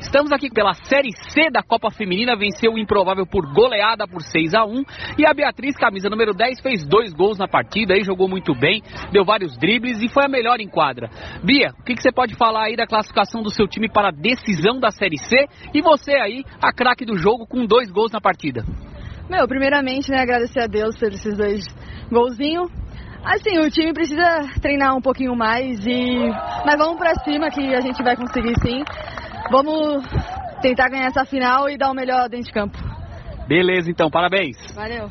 Estamos aqui pela Série C da Copa Feminina, venceu o improvável por goleada por 6 a 1 e a Beatriz, camisa número 10, fez dois gols na partida, aí jogou muito bem, deu vários dribles e foi a melhor em quadra. Bia, o que, que você pode falar aí da classificação do seu time para a decisão da Série C e você aí, a craque do jogo com dois gols na partida? Meu, primeiramente, né, agradecer a Deus por esses dois golzinhos. Assim, o time precisa treinar um pouquinho mais e mas vamos para cima que a gente vai conseguir sim. Vamos tentar ganhar essa final e dar o melhor dentro de campo. Beleza, então, parabéns. Valeu.